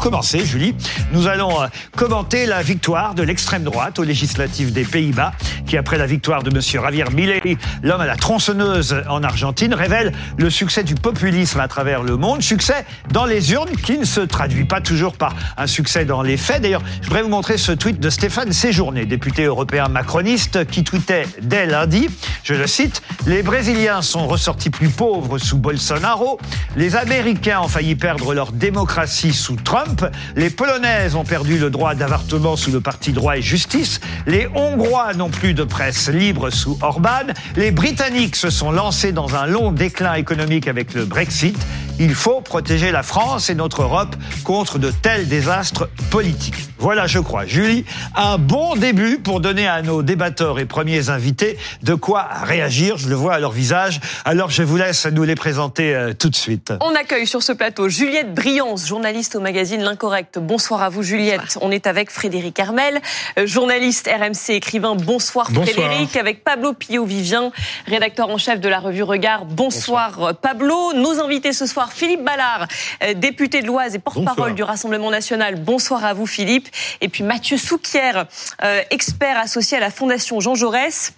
pour commencer, Julie, nous allons euh, commenter la victoire de l'extrême droite aux législatives des Pays-Bas, qui après la victoire de Monsieur Javier Milei, l'homme à la tronçonneuse en Argentine, révèle le succès du populisme à travers le monde, succès dans les urnes qui ne se traduit pas toujours par un succès dans les faits. D'ailleurs, je voudrais vous montrer ce tweet de Stéphane Séjourné, député européen macroniste, qui tweetait dès lundi, je le cite, les Brésiliens sont ressortis plus pauvres sous Bolsonaro, les Américains ont failli perdre leur démocratie sous Trump, les Polonaises ont perdu le droit d'avortement sous le parti droit et justice, les Hongrois n'ont plus de presse libre sous Orban, les Britanniques se sont lancés dans un long déclin économique avec le Brexit. Il faut protéger la France et notre Europe contre de tels désastres politiques. Voilà, je crois, Julie, un bon début pour donner à nos débatteurs et premiers invités de quoi réagir. Je le vois à leur visage. Alors, je vous laisse nous les présenter euh, tout de suite. On accueille sur ce plateau Juliette Briance, journaliste au magazine L'Incorrect. Bonsoir à vous, Juliette. On est avec Frédéric Armel, euh, journaliste RMC, écrivain. Bonsoir, Frédéric. Avec Pablo Pio-Vivien, rédacteur en chef de la revue Regard. Bonsoir, Bonsoir. Pablo. Nos invités ce soir, Philippe Ballard, euh, député de l'Oise et porte-parole du Rassemblement national. Bonsoir à vous, Philippe. Et puis Mathieu Souquier, euh, expert associé à la Fondation Jean Jaurès.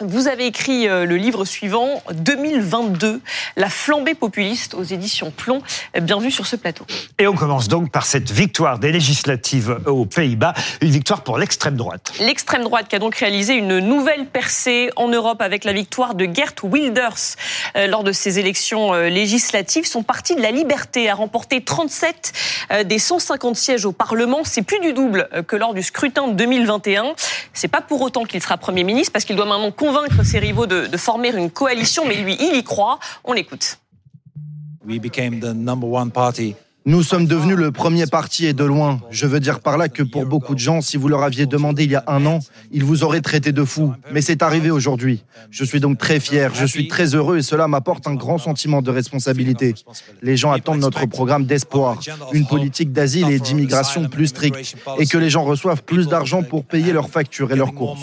Vous avez écrit euh, le livre suivant, 2022, La flambée populiste aux éditions Plomb. Bien vu sur ce plateau. Et on commence donc par cette victoire des législatives aux Pays-Bas, une victoire pour l'extrême droite. L'extrême droite qui a donc réalisé une nouvelle percée en Europe avec la victoire de Gert Wilders euh, lors de ces élections euh, législatives. Son parti de la liberté a remporté 37 des 150 sièges au Parlement. C'est plus du double que lors du scrutin de 2021. C'est pas pour autant qu'il sera Premier ministre parce qu'il doit maintenant convaincre ses rivaux de, former une coalition, mais lui, il y croit. On l'écoute. Nous sommes devenus le premier parti et de loin. Je veux dire par là que pour beaucoup de gens, si vous leur aviez demandé il y a un an, ils vous auraient traité de fou. Mais c'est arrivé aujourd'hui. Je suis donc très fier, je suis très heureux et cela m'apporte un grand sentiment de responsabilité. Les gens attendent notre programme d'espoir, une politique d'asile et d'immigration plus stricte et que les gens reçoivent plus d'argent pour payer leurs factures et leurs courses.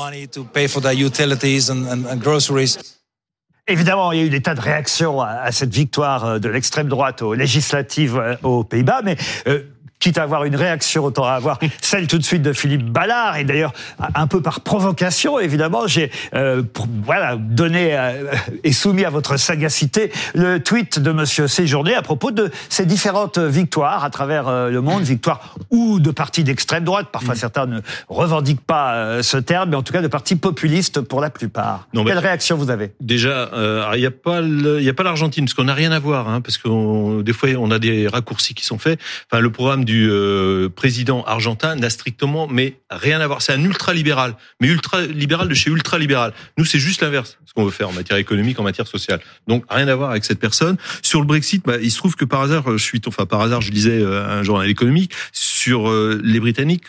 Évidemment, il y a eu des tas de réactions à cette victoire euh, de l'extrême droite aux législatives euh, aux Pays-Bas, mais euh, quitte à avoir une réaction, autant avoir celle tout de suite de Philippe Ballard. Et d'ailleurs, un peu par provocation, évidemment, j'ai euh, voilà donné euh, et soumis à votre sagacité le tweet de Monsieur Séjourné à propos de ces différentes victoires à travers euh, le monde, victoires ou de partis d'extrême droite. Parfois, mm. certains ne revendiquent pas euh, ce terme, mais en tout cas de partis populistes pour la plupart. Non, Quelle réaction vous avez? Déjà, il n'y a pas il y a pas l'Argentine parce qu'on n'a rien à voir, hein, parce que des fois on a des raccourcis qui sont faits. Enfin, le programme du du euh, président argentin n'a strictement mais rien à voir. C'est un ultra-libéral, mais ultra-libéral de chez ultra-libéral. Nous, c'est juste l'inverse, ce qu'on veut faire en matière économique, en matière sociale. Donc, rien à voir avec cette personne. Sur le Brexit, bah, il se trouve que par hasard, je suis, enfin par hasard, je lisais euh, un journal économique sur euh, les Britanniques.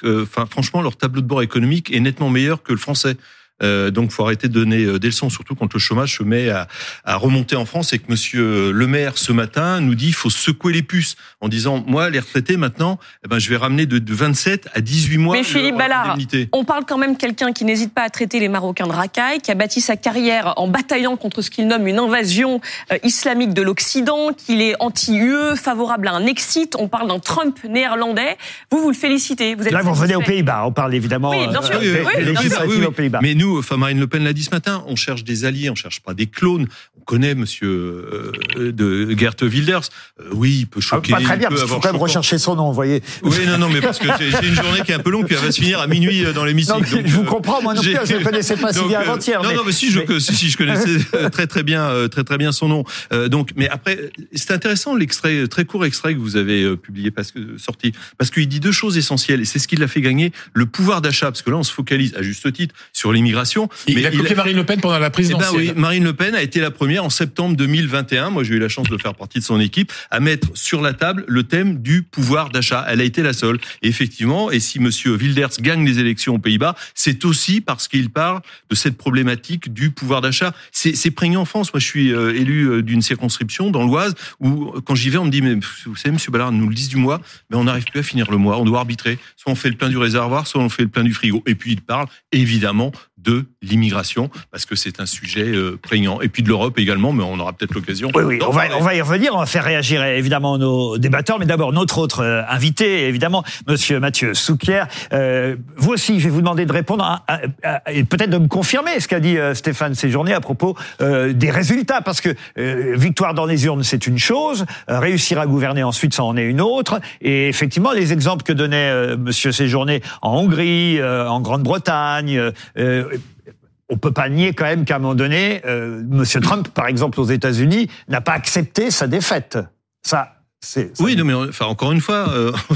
Franchement, leur tableau de bord économique est nettement meilleur que le français. Euh, donc, faut arrêter de donner euh, des leçons, surtout quand le chômage se met à, à remonter en France et que Monsieur Le Maire ce matin nous dit il faut secouer les puces en disant moi les retraités maintenant, eh ben je vais ramener de, de 27 à 18 mois. Mais Philippe Ballard, on parle quand même quelqu'un qui n'hésite pas à traiter les Marocains de racaille, qui a bâti sa carrière en bataillant contre ce qu'il nomme une invasion euh, islamique de l'Occident, qu'il est anti-UE, favorable à un exit. On parle d'un Trump néerlandais. Vous vous le félicitez. Vous êtes Là, vous revenez aux Pays-Bas. On parle évidemment oui, bien sûr. oui, aux Pays-Bas. Mais nous enfin Marine Le Pen l'a dit ce matin, on cherche des alliés, on cherche pas des clones. On connaît Monsieur euh, de Gert Wilders. Euh, oui, il peut ah, choquer. pas très bien, parce qu'il faut quand même rechercher son nom, vous voyez. Oui, non, non, mais parce que c'est une journée qui est un peu longue, puis elle va se finir à minuit euh, dans l'hémicycle. je vous comprends, moi non plus, je ne connaissais pas si bien avant-hier. Non, non, mais si, je, si, je connaissais très très bien, très très bien son nom. donc, mais après, c'est intéressant l'extrait, très court extrait que vous avez publié, parce que sorti, parce qu'il dit deux choses essentielles, et c'est ce qui l'a fait gagner le pouvoir d'achat, parce que là, on se focalise à juste titre sur l'immigration. Mais Marine Le Pen pendant la présidentielle. Eh ben oui, Marine Le Pen a été la première en septembre 2021. Moi, j'ai eu la chance de faire partie de son équipe à mettre sur la table le thème du pouvoir d'achat. Elle a été la seule. Et effectivement, et si Monsieur Wilders gagne les élections aux Pays-Bas, c'est aussi parce qu'il parle de cette problématique du pouvoir d'achat. C'est prégnant en France. Moi, je suis euh, élu euh, d'une circonscription dans l'Oise où, quand j'y vais, on me dit, mais vous savez, Monsieur Ballard, nous le 10 du mois, mais on n'arrive plus à finir le mois. On doit arbitrer. Soit on fait le plein du réservoir, soit on fait le plein du frigo. Et puis il parle évidemment de l'immigration, parce que c'est un sujet euh, prégnant. Et puis de l'Europe également, mais on aura peut-être l'occasion. Oui, oui, on va, on va y revenir, on va faire réagir évidemment nos débatteurs, mais d'abord notre autre euh, invité, évidemment, Monsieur Mathieu Souquier. Euh, vous aussi, je vais vous demander de répondre et peut-être de me confirmer ce qu'a dit euh, Stéphane Séjourné à propos des résultats, parce que victoire dans les urnes, c'est une chose, réussir à gouverner ensuite, ça en est une autre. Et effectivement, les exemples que donnait Monsieur Séjourné en Hongrie, en Grande-Bretagne, on peut pas nier quand même qu'à un moment donné, euh, Monsieur Trump, par exemple aux États-Unis, n'a pas accepté sa défaite. Ça, oui, non, mais enfin encore une fois, euh, je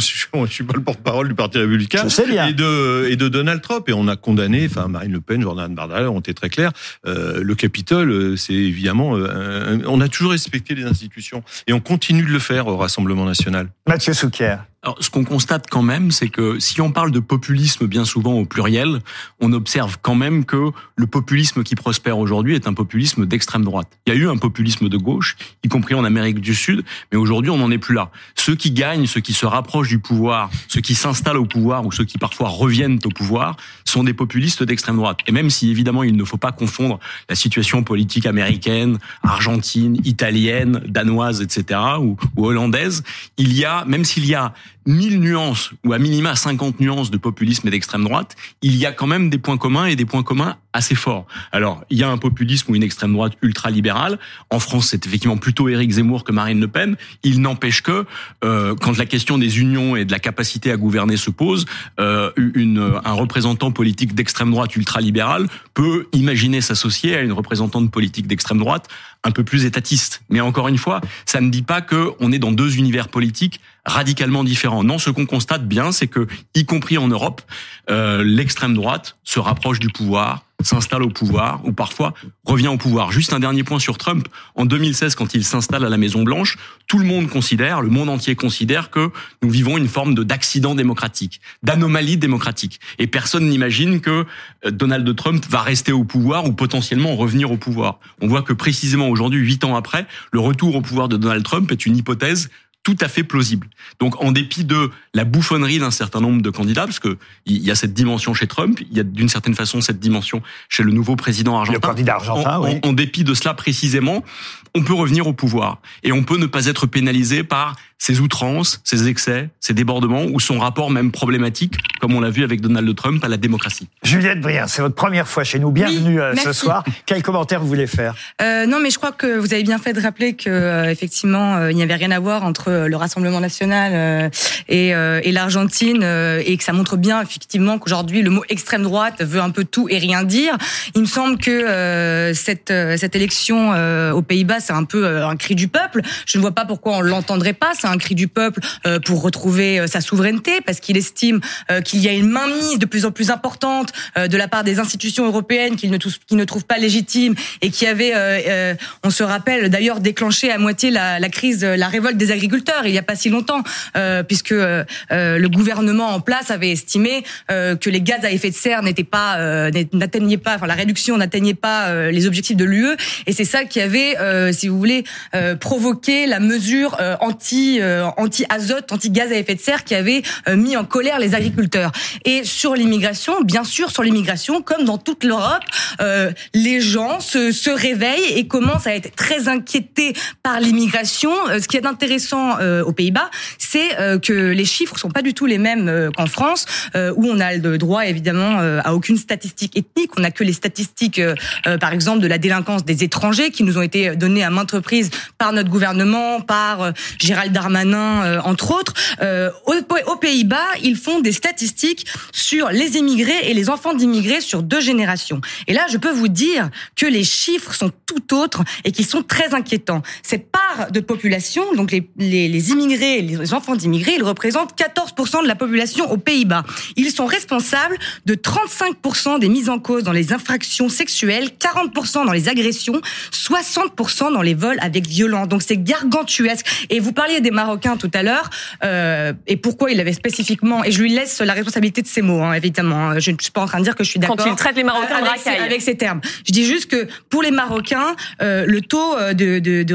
suis pas le porte-parole du Parti républicain et de et de Donald Trump et on a condamné, enfin Marine Le Pen, Jordan Bardella ont été très clairs. Euh, le Capitole, euh, c'est évidemment, on a toujours respecté les institutions et on continue de le faire au Rassemblement national. Mathieu Souquier. Alors, ce qu'on constate quand même, c'est que si on parle de populisme bien souvent au pluriel, on observe quand même que le populisme qui prospère aujourd'hui est un populisme d'extrême droite. Il y a eu un populisme de gauche, y compris en Amérique du Sud, mais aujourd'hui on n'en est plus là. Ceux qui gagnent, ceux qui se rapprochent du pouvoir, ceux qui s'installent au pouvoir ou ceux qui parfois reviennent au pouvoir, sont des populistes d'extrême droite. Et même si évidemment il ne faut pas confondre la situation politique américaine, argentine, italienne, danoise, etc., ou, hollandaise, il y a, même s'il y a 1000 nuances ou à minima 50 nuances de populisme et d'extrême droite, il y a quand même des points communs et des points communs assez forts. Alors, il y a un populisme ou une extrême droite ultra-libérale. En France, c'est effectivement plutôt Éric Zemmour que Marine Le Pen. Il n'empêche que, euh, quand la question des unions et de la capacité à gouverner se pose, euh, une, un représentant politique d'extrême droite ultra-libérale peut imaginer s'associer à une représentante politique d'extrême droite un peu plus étatiste. Mais encore une fois, ça ne dit pas que on est dans deux univers politiques radicalement différents. Non, ce qu'on constate bien, c'est que, y compris en Europe, euh, l'extrême droite se rapproche du pouvoir, s'installe au pouvoir ou parfois revient au pouvoir. Juste un dernier point sur Trump. En 2016, quand il s'installe à la Maison Blanche, tout le monde considère, le monde entier considère que nous vivons une forme de d'accident démocratique, d'anomalie démocratique. Et personne n'imagine que euh, Donald Trump va rester au pouvoir ou potentiellement revenir au pouvoir. On voit que précisément aujourd'hui, huit ans après, le retour au pouvoir de Donald Trump est une hypothèse tout à fait plausible. Donc, en dépit de la bouffonnerie d'un certain nombre de candidats, parce que il y a cette dimension chez Trump, il y a d'une certaine façon cette dimension chez le nouveau président argentin. Le candidat argentin, oui. en, dépit de cela précisément, on peut revenir au pouvoir et on peut ne pas être pénalisé par ses outrances, ses excès, ses débordements ou son rapport même problématique, comme on l'a vu avec Donald Trump, à la démocratie. Juliette Briand, c'est votre première fois chez nous. Bienvenue euh, ce soir. Quel commentaire vous voulez faire? Euh, Non, mais je crois que vous avez bien fait de rappeler que euh, effectivement, euh, il n'y avait rien à voir entre le Rassemblement national et, et l'Argentine, et que ça montre bien effectivement qu'aujourd'hui le mot extrême droite veut un peu tout et rien dire. Il me semble que cette cette élection aux Pays-Bas, c'est un peu un cri du peuple. Je ne vois pas pourquoi on l'entendrait pas un cri du peuple euh, pour retrouver euh, sa souveraineté, parce qu'il estime euh, qu'il y a une mainmise de plus en plus importante de la part des institutions européennes qu'il ne, trouve pas légitime et qui avait, on se rappelle d'ailleurs, déclenché à moitié la, la, crise, la révolte des agriculteurs il n'y a pas si longtemps, puisque le gouvernement en place avait estimé que les gaz à effet de serre n'étaient pas, n'atteignaient pas, enfin la réduction n'atteignait pas les objectifs de l'UE, et c'est ça qui avait, si vous voulez, provoqué la mesure anti euh, anti-azote, anti-gaz à effet de serre qui avait euh, mis en colère les agriculteurs. Et sur l'immigration, bien sûr, sur l'immigration, comme dans toute l'Europe, euh, les gens se, se réveillent et commencent à être très inquiétés par l'immigration. Ce qui est intéressant aux Pays-Bas, c'est que les chiffres sont pas du tout les mêmes qu'en France, où on a le droit évidemment à aucune statistique ethnique. On n'a que les statistiques, par exemple, de la délinquance des étrangers qui nous ont été données à maintes reprises par notre gouvernement, par Gérald Darmanin Darmanin, euh, entre autres, euh, aux, Pays-Bas, ils font des statistiques sur les immigrés et les enfants d'immigrés sur deux générations. Et là, je peux vous dire que les chiffres sont tout autres et qui sont très inquiétants. Cette de population, donc les, les, les immigrés, les enfants d'immigrés, ils représentent 14% de la population aux Pays-Bas. Ils sont responsables de 35% des mises en cause dans les infractions sexuelles, 40% dans les agressions, 60% dans les vols avec violence. Donc c'est gargantuesque. Et vous parliez des Marocain tout à l'heure euh, et pourquoi il avait spécifiquement et je lui laisse la responsabilité de ses mots hein, évidemment. Hein. Je ne suis pas en train de dire que je suis d'accord. Quand il traite les Marocains avec, ces, avec ces termes, je dis juste que pour les Marocains, euh, le taux euh, de, de, de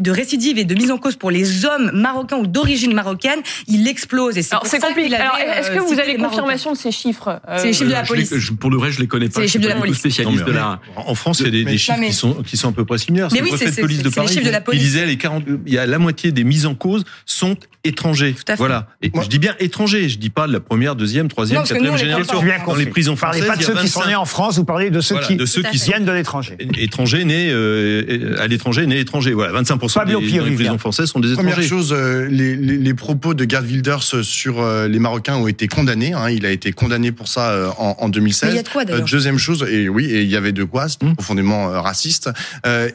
de récidive et de mise en cause pour les hommes marocains ou d'origine marocaine, il explose. Et c'est compliqué. Alors, est-ce que vous avez confirmation de ces chiffres C'est les chiffres de la police. pour le reste, je les connais pas. C'est les chiffres de la police. Spécialiste de la... En France, il y a des, chiffres qui sont qui sont à peu près similaires. Mais oui, c'est police de Paris. Il disait les 40, il y a la moitié des mises en cause sont étrangers. Voilà. Et je dis bien étrangers. Je dis pas de la première, deuxième, troisième, quatrième génération. Dans les prisons françaises, vous parlez pas de ceux qui sont nés en France. Vous parlez de ceux qui de ceux qui viennent de l'étranger. Étrangers nés euh, à l'étranger, nés étrangers. Voilà, 25 des prisons françaises sont des étrangers. Première chose, euh, les, les, les, propos de Gerd Wilders sur euh, les Marocains ont été condamnés. Hein, il a été condamné pour ça en, en 2016. Mais il y a de quoi d'ailleurs Deuxième chose, et oui, et il y avait de quoi, c'était mmh. profondément raciste.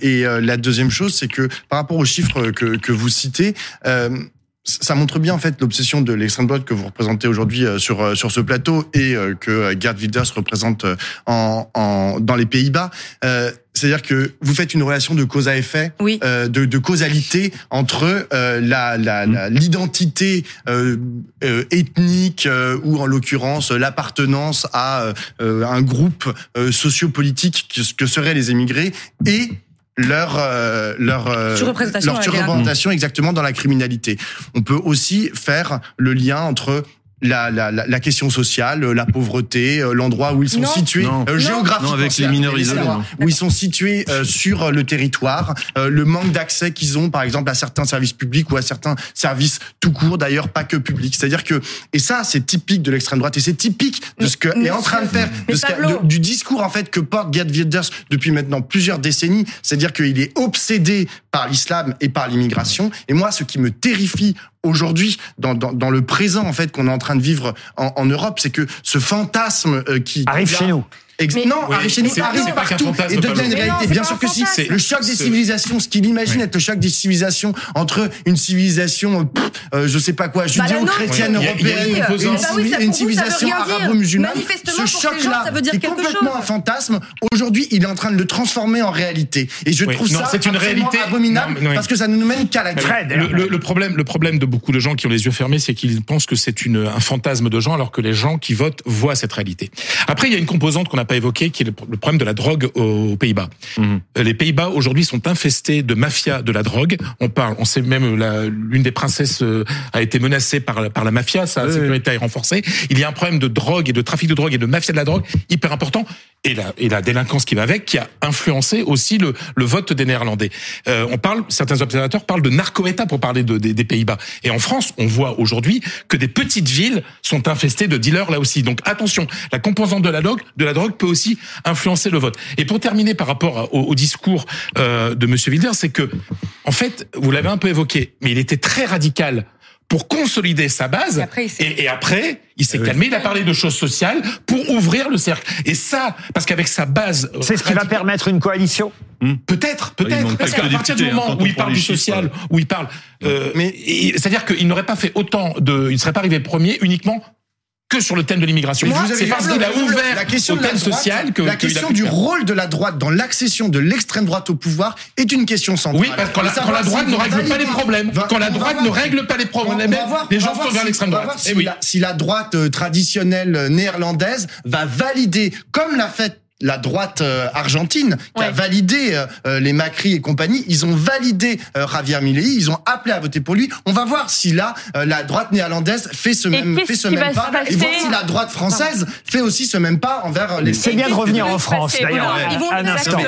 et la deuxième chose, c'est que par rapport aux chiffres que, que vous citez, ça montre bien en fait l'obsession de l'extrême droite que vous représentez aujourd'hui euh, sur euh, sur ce plateau et euh, que Gerd Wilders représente en, en dans les Pays-Bas. c'est-à-dire que vous faites une relation de cause à effet, oui. de, de, causalité entre la, la, l'identité ethnique ou en l'occurrence l'appartenance à un groupe sociopolitique que, que seraient les émigrés et leur euh, leur euh, leur surreprésentation exactement dans la criminalité. On peut aussi faire le lien entre la, la, la, question sociale, la pauvreté, euh, l'endroit où ils sont situés euh, géographiquement, avec les mineurs isolés, où ils sont situés euh, sur le territoire, le manque d'accès qu'ils ont, par exemple, à certains services publics ou à certains services tout court, d'ailleurs pas que publics. C'est-à-dire que et ça, c'est typique de l'extrême droite et c'est typique de ce que est en train de faire, de ce du discours en fait que porte Gerd Wilders depuis maintenant plusieurs décennies. C'est-à-dire qu'il est obsédé par l'islam et par l'immigration. Et moi, ce qui me terrifie aujourd'hui, dans, dans, dans, le présent en fait qu'on est en train de vivre en, en Europe, c'est que ce fantasme euh, qui arrive chez nous non, chez nous, arrive partout et devient une réalité. Bien sûr que si. C'est le choc des civilisations, ce qu'il imagine être le choc des civilisations entre une civilisation, euh, je sais pas quoi, bah, judéo-chrétienne européenne et une, civilisation arabo-musulmane. Ce choc-là, est complètement un fantasme. Aujourd'hui, il est en train de le transformer en réalité. Et je trouve ça c'est une réalité abominable parce que ça ne nous mène qu'à la guerre. Le problème, le problème de beaucoup de gens qui ont les yeux fermés, c'est qu'ils pensent que c'est un fantasme de gens, alors que les gens qui votent voient cette réalité. Après, il y a une composante qu'on a pas évoqué, qui est le problème de la drogue aux Pays-Bas. Mhm. Les Pays-Bas aujourd'hui sont infestés de mafia de la drogue. On parle, on sait même l'une des princesses euh, a été menacée par par la mafia, sa sécurité est renforcée. Il y a un problème de drogue et de trafic de drogue et de mafia de la drogue hyper important et la, et la délinquance qui va avec, qui a influencé aussi le, le vote des Néerlandais. Euh, on parle, certains observateurs parlent de narco-État pour parler de, des Pays-Bas. Et en France, on voit aujourd'hui que des petites villes sont infestées de dealers là aussi. Donc attention, la composante de la drogue, de la drogue peut aussi influencer le vote. Et pour terminer par rapport au, au discours euh, de Monsieur Wilder, c'est que, en fait, vous l'avez un peu évoqué, mais il était très radical pour consolider sa base. Et après, il s'est calmé. Il a parlé de choses sociales pour ouvrir le cercle. Et ça, parce qu'avec sa base, c'est ce qui va permettre une coalition. Hmm. Peut-être, peut-être. Parce qu'à partir du moment hein, où il parle du social, où il parle, euh, mais c'est-à-dire qu'il n'aurait pas fait autant de, il ne serait pas arrivé premier uniquement que sur le thème de l'immigration. C'est parce qu'il a ouvert la question au thème social que la question du rôle de la droite dans l'accession de l'extrême droite au pouvoir est une question centrale. Oui, parce que quand la, droite ne règle pas les problèmes, quand la droite ne règle pas les problèmes, les gens sont vers l'extrême droite. Si, la, si la droite euh, traditionnelle néerlandaise va valider, comme l'a fait la droite euh, argentine qui a validé euh, euh, les Macri et compagnie, ils ont validé Javier Milei, ils ont appelé à voter pour lui. On va voir si là la droite néerlandaise fait ce même fait ce même pas. et voir si la droite française fait aussi ce même pas envers les C'est bien de revenir en France d'ailleurs.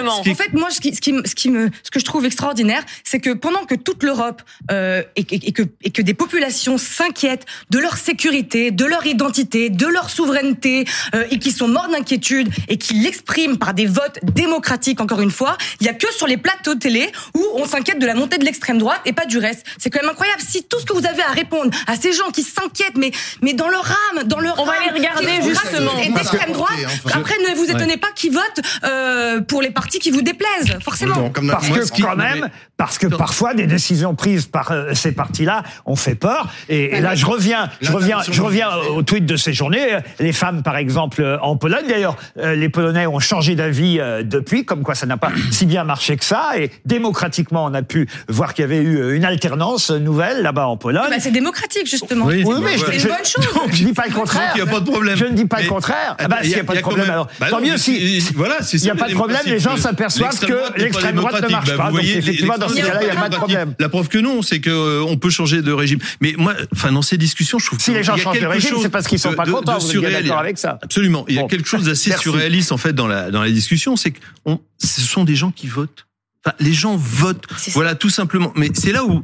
En fait, moi ce qui, ce qui, ce qui me ce que je trouve extraordinaire, c'est que pendant que toute l'Europe et, et, que et que des populations s'inquiètent de leur sécurité, de leur identité, de leur souveraineté et qui sont morts d'inquiétude et qui exprime par des votes démocratiques, encore une fois. Il y a que sur les plateaux télé où on s'inquiète de la montée de l'extrême droite et pas du reste. C'est quand même incroyable. Si tout ce que vous avez à répondre à ces gens qui s'inquiètent, mais, mais dans leur âme, dans leur On va les regarder justement. Et d'extrême droite, après ne vous étonnez pas qu'ils votent euh, pour les partis qui vous déplaisent, forcément. parce que quand même, parce que parfois des décisions prises par euh, ces partis-là ont fait peur. Et, là, je reviens, je reviens, je reviens au tweet de ces journées. Les femmes, par exemple, en Pologne. D'ailleurs, euh, les Polonais ont changé d'avis euh, depuis, comme quoi ça n'a pas si bien marché que ça. Et démocratiquement, on a pu voir qu'il y avait eu euh, une alternance nouvelle là-bas en Pologne. Bah, c'est démocratique justement. Oui, mais c'est une bonne chose. je ne dis pas le contraire. Il n'y a pas de problème. Je ne dis pas le contraire. Ah bah, s'il n'y a pas de problème, alors bah tant mieux si. Voilà, il n'y a pas de problème. Les gens s'aperçoivent que l'extrême droite ne marche pas. Donc effectivement, dans dans ces cas-là, il n'y a pas de problème. La preuve que non, c'est que on peut changer de régime. Mais moi, enfin, dans ces discussions, je trouve si les gens y a changent de régime, c'est parce qu'ils sont pas de- contents. de Vous êtes d'accord avec ça Absolument. Il y a Bon. quelque chose d'assez surréaliste en fait dans la dans la discussion, c'est que on- ce sont des gens qui votent. Enfin, les gens votent. Voilà, tout simplement. Mais c'est là où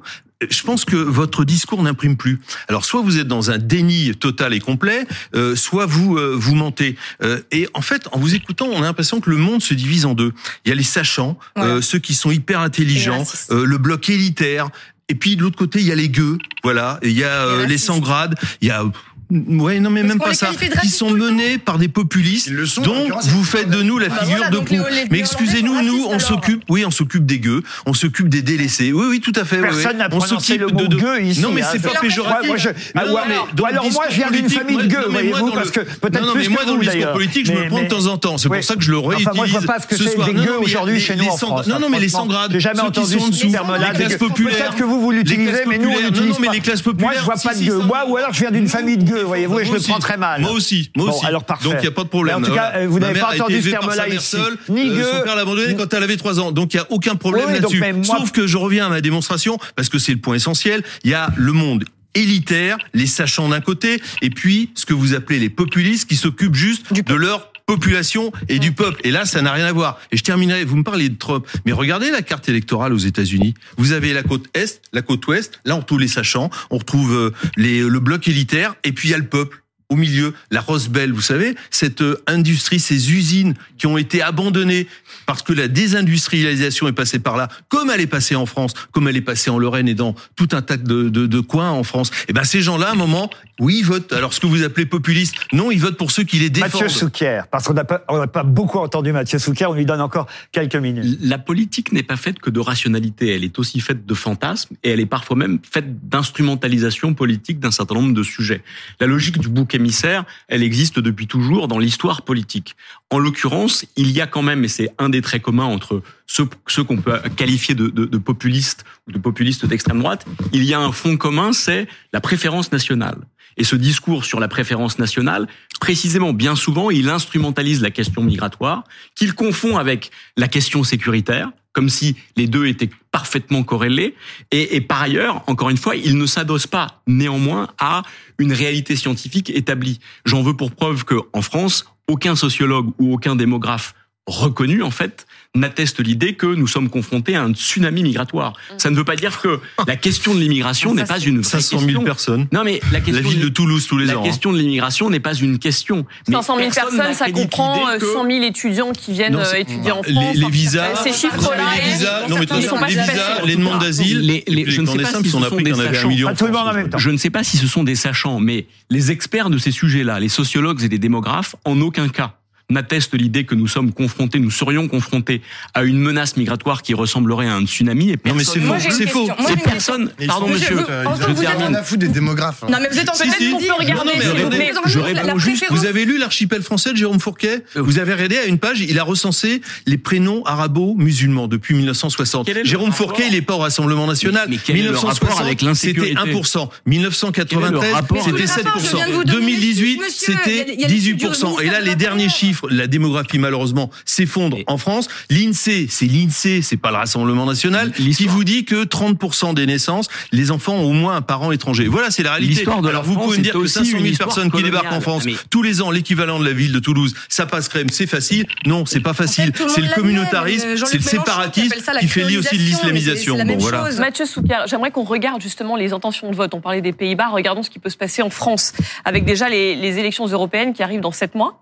je pense que votre discours n'imprime plus. Alors, soit vous êtes dans un déni total et complet, euh, soit vous euh, vous mentez. Euh, et en fait, en vous écoutant, on a l'impression que le monde se divise en deux. Il y a les sachants, euh, ceux qui sont hyper intelligents, euh, le bloc élitaire. Et puis de l'autre côté, il y a les gueux, voilà. Et il y a euh, les racistes. sans grades. Il y a Ouais, non, mais Parce même pas ça. Qui sont menés par des populistes. Ils le sont, Donc, vous faites de nous la Bah figure voilà, de proue. Mais excusez-nous, nous, on alors. s'occupe, oui, on s'occupe des gueux, on s'occupe des délaissés. Oui, oui, tout à fait. oui, oui. Personne n'a On prononcé s'occupe le mot de- de- gueux ici. Non, mais hein. c'est pas Moi, péjoratif. moi, je- Non, ah, non, ouais, mais alors, moi, je viens d'une famille de moi- gueux, non, mais moi, voyez-vous, dans parce le- que peut-être plus mais moi, dans le discours politique, je me prends de temps en temps. C'est pour ça que je le Enfin, réutilise. moi, je vois pas ce que ce c'est soir. des gueux aujourd'hui les- chez nous en France. Non, non, mais les sans grades. J'ai jamais entendu ce dessous, terme-là. les classes Peut-être populaires. que vous, vous l'utilisez, mais nous, on l'utilise Non, non, mais pas. les classes Moi, populaires, je vois pas de gueux. Moi, ou alors je viens d'une famille de gueux, voyez-vous, et je le prends très mal. Moi aussi, moi Bon, aussi. alors parfait. Donc il n'y a pas de problème. Mais en tout cas, Voilà. vous n'avez pas entendu ce terme-là ici. seule. Ni Euh. Son père l'a abandonné quand elle avait 3 ans. Donc il n'y a aucun problème Oui, là-dessus. moi- Sauf que je reviens à ma démonstration parce que c'est le point essentiel. Il y a le monde élitaire, les sachants d'un côté, et puis ce que vous appelez les populistes qui s'occupent juste de leur population et du peuple. Et là, ça n'a rien à voir. Et je terminerai, vous me parlez de Trump, mais regardez la carte électorale aux États-Unis. Vous avez la côte Est, la côte Ouest, là on retrouve les sachants, on retrouve euh, les, le bloc élitaire, et puis il y a le peuple. Au milieu, la Rose Belle, vous savez, cette euh, industrie, ces usines qui ont été abandonnées parce que la désindustrialisation est passée par là, comme elle est passée en France, comme elle est passée en Lorraine et dans tout un tas de, de, de coins en France. Et ben ces gens-là, à un moment, oui, ils votent. Alors ce que vous appelez populiste, non, ils votent pour ceux qui les défendent. Mathieu Souquier, parce qu'on n'a pas, beaucoup entendu Mathieu Souquier, on lui donne encore quelques minutes. La politique n'est pas faite que de rationalité, elle est aussi faite de fantasmes et elle est parfois même faite d'instrumentalisation politique d'un certain nombre de sujets. La logique du bouc émissaire, elle existe depuis toujours dans l'histoire politique. En l'occurrence, il y a quand même, et c'est un des traits communs entre ceux, qu'on peut qualifier de, de, populistes ou de populistes d'extrême droite, il y a un fond commun, c'est la préférence nationale. Et ce discours sur la préférence nationale, précisément, bien souvent, il instrumentalise la question migratoire, qu'il confond avec la question sécuritaire, comme si les deux étaient parfaitement corrélés. Et, par ailleurs, encore une fois, il ne s'adosse pas néanmoins à une réalité scientifique établie. J'en veux pour preuve que en France, aucun sociologue ou aucun démographe reconnu, en fait, n'atteste l'idée que nous sommes confrontés à un tsunami migratoire. Ça ne veut pas dire que la question de l'immigration n'est pas une vraie 500 000 question. personnes. Non, mais la question La ville de Toulouse tous les la ans. hein. question de l'immigration n'est pas une question. Mais 500 000 personne personnes, ça comprend euh, l'idée que- 100 000 étudiants qui viennent Non, euh, étudier en les- France. les visas- euh, Ces chiffres-là, les visas, non, mais ils sont pas les visas, les demandes d'asile, Les- les- les je ne sais pas si ce a sont des en sachants. en. Je ne sais pas si ce sont des sachants, mais les experts de ces sujets-là, les sociologues et les démographes, en aucun cas n'attestent l'idée que nous sommes confrontés, nous serions confrontés à une menace migratoire qui ressemblerait à un tsunami. Et Non, mais c'est faux, c'est faux. une personne, pardon monsieur, vous- euh, vous rien êtes- à foutre des démographes. hein. Non, mais vous êtes en train Si, de si. regarder, Non, non, mais vous je réponds juste, préférence. Vous avez lu l'archipel français de Jérôme Fourquet Vous avez regardé à une page, il a recensé les prénoms arabo-musulmans depuis 1960. Quel est le Jérôme Fourquet, il n'est pas au Rassemblement national. Mais- mais quel est le rapport avec c'était l'insécurité 1%. Quel est 1993, le rapport c'était avec- Quel est le rapport Je viens de vous 7%. donner les 2018, chiffres, monsieur. Il y a- c'était il y a les chiffres du 18%. Et là, les derniers l'Intérieur. Chiffres, la démographie malheureusement s'effondre en France. L'INSEE, c'est l'INSEE, c'est pas le Rassemblement national, qui vous dit que 30% des naissances, les enfants ont au moins un parent étranger. Voilà, c'est la réalité. De la Alors vous France pouvez me dire que aussi 500 000 une histoire personnes qui débarquent en France Mais- tous les ans, l'équivalent de la ville de Toulouse, ça passe crème, c'est facile. Non, c'est pas facile. C'est le communautarisme, Jean-Luc c'est le séparatisme qui fait lié aussi de l'islamisation. Bon, même voilà. chose. Mathieu Souker, j'aimerais qu'on regarde justement les intentions de vote. On parlait des Pays-Bas, regardons ce qui peut se passer en France, avec déjà les, les élections européennes qui arrivent dans sept mois.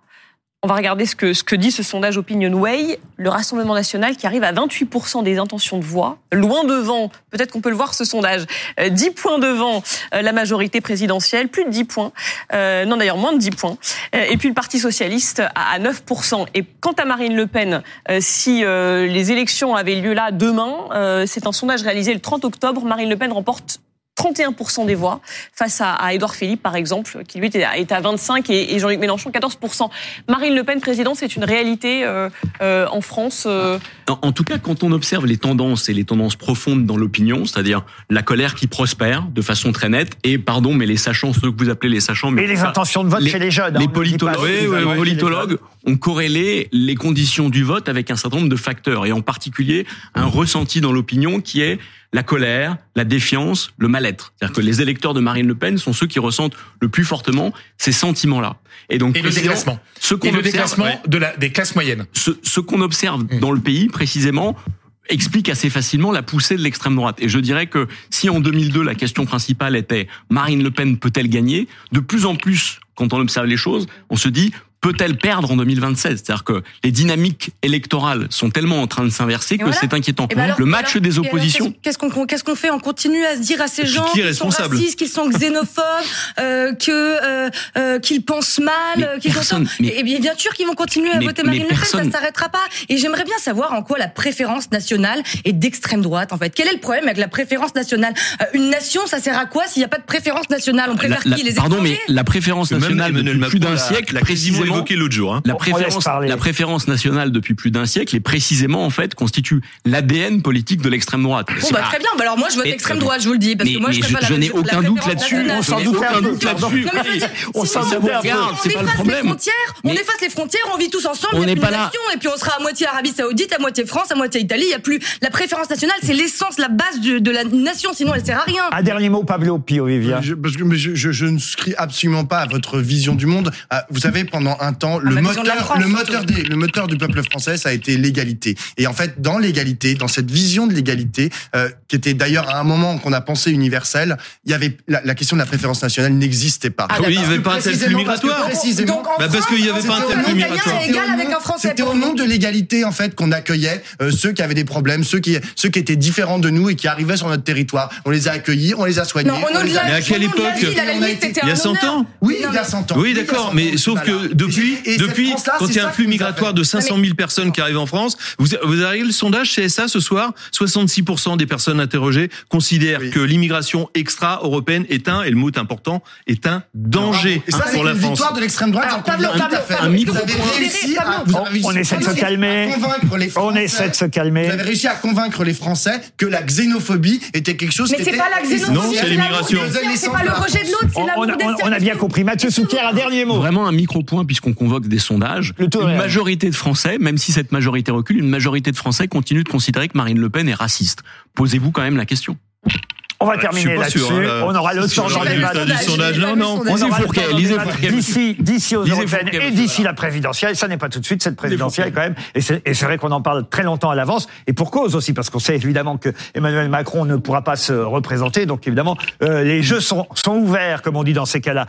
On va regarder ce que, ce que dit ce sondage Opinion Way, le Rassemblement national qui arrive à 28% des intentions de voix, loin devant, peut-être qu'on peut le voir ce sondage, euh, 10 points devant euh, la majorité présidentielle, plus de 10 points, euh, non d'ailleurs moins de 10 points, Euh, et puis le Parti socialiste à, à 9%. Et quant à Marine Le Pen, euh, si euh, les élections avaient lieu là demain, euh, c'est un sondage réalisé le 30 octobre, Marine Le Pen remporte 31% des voix, face à, à Édouard Philippe, par exemple, qui lui est à 25 et, Jean-Luc Mélenchon 14%. Marine Le Pen, président, c'est une réalité euh, euh, en France euh en, tout cas, quand on observe les tendances et les tendances profondes dans l'opinion, c'est-à-dire la colère qui prospère de façon très nette, et pardon, mais les sachants, ceux que vous appelez les sachants... Mais et les intentions de vote chez les jeunes. Les hein, politologues, les politologues ont corrélé les conditions du vote avec un certain nombre de facteurs, et en particulier un ressenti dans l'opinion qui est la colère, la défiance, le mal-être. C'est-à-dire que les électeurs de Marine Le Pen sont ceux qui ressentent le plus fortement ces sentiments-là. Et donc le déclassement. Ce qu'on le déclassement de la, des classes moyennes. Ce, ce qu'on observe mmh. dans le pays précisément explique assez facilement la poussée de l'extrême droite. Et je dirais que si en 2002 la question principale était Marine Le Pen peut-elle gagner, de plus en plus quand on observe les choses, on se dit peut-elle perdre en 2027 C'est-à-dire que les dynamiques électorales sont tellement en train de s'inverser que c'est inquiétant. Ben le match des oppositions. Qu'est-ce qu'on qu'est-ce qu'on fait? On continue à se dire à ces gens qu'ils sont racistes, qu'ils sont xénophobes, euh, que euh, euh, qu'ils pensent mal, qu'ils sont. Et bien, bien sûr qu'ils vont continuer à voter Marine Le Pen, ça ne s'arrêtera pas. Et j'aimerais bien savoir en quoi la préférence nationale est d'extrême droite. En fait, quel est le problème avec la préférence nationale? Euh, Une nation, ça sert à quoi s'il n'y a pas de préférence nationale? On préfère qui? Les Pardon, mais la préférence nationale depuis plus d'un siècle, précisément évoqué l'autre jour. Hein. La préférence, la préférence nationale depuis plus d'un siècle est précisément en fait constitue l'ADN politique de l'extrême droite. Bon bah très bien. Bah alors moi je vote extrême droite, je vous le dis, parce mais, que moi je, je, je n'ai aucun doute là-dessus. On s'en doute aucun doute là-dessus. On s'en doute C'est pas le problème. On efface les frontières, on vit tous ensemble. On n'est pas là. Et puis on sera à moitié Arabie Saoudite, à moitié France, à moitié Italie. Il y a plus la préférence nationale, c'est l'essence, la base de la nation. Sinon elle sert à rien. Un dernier mot, Pablo Pio Vivia. Parce que je ne souscris absolument pas à votre vision du monde. Vous savez, pendant un temps, le moteur le moteur des, le moteur du peuple français, ça a été l'égalité. Et en fait, dans l'égalité, dans cette vision de l'égalité, euh, qui était d'ailleurs à un moment qu'on a pensé universelle, il y avait la, la, question de la préférence nationale n'existait pas. Ah, oui, il n'y avait pas un tel flux migratoire. Précisément, bah parce qu'il n'y avait pas un tel flux migratoire. C'était au nom de l'égalité en fait qu'on accueillait euh, ceux qui avaient des problèmes, ceux qui ceux qui étaient différents de nous et qui arrivaient sur notre territoire. On les a accueillis, on les a soignés. Non, mais à quelle époque Il y a 100 ans. Oui, il y a 100 ans. Oui, d'accord, mais sauf que depuis depuis quand il y a un flux migratoire de 500 000 personnes qui arrivent en France. Vous, vous avez le sondage CSA ce soir, 66% des personnes interrogées considèrent que l'immigration extra-européenne est un, et le mot est important, est un danger et ça, pour la France. C'est une victoire de l'extrême droite. Alors, Pablo, Pablo, un micro vous avez réussi à, vous avez on essaie de se calmer. On essaie de se calmer. Vous avez réussi à convaincre les Français que la xénophobie était quelque chose mais qui était... Mais c'est pas la xénophobie. Non, c'est l'immigration. C'est pas le rejet de l'autre, c'est l'amour On a bien compris. Mathieu Souquier, un dernier mot. Vraiment un micro-point puisqu'on convoque des sondages. Une majorité de Français, même si cette majorité recule, une majorité de Français continue de considérer que Marine Le Pen est raciste. Posez-vous quand même la question. On va terminer là-dessus. Hein, on aura le temps d'en débattre. Non, non. On aura D'ici, d'ici aux européennes et d'ici la présidentielle. Ça n'est pas tout de suite cette présidentielle quand même. Et c'est vrai qu'on en parle très longtemps à l'avance. Et pour cause aussi, parce qu'on sait évidemment que Emmanuel Macron ne pourra pas se représenter. Donc évidemment, euh, les jeux sont, sont ouverts, comme on dit dans ces cas-là.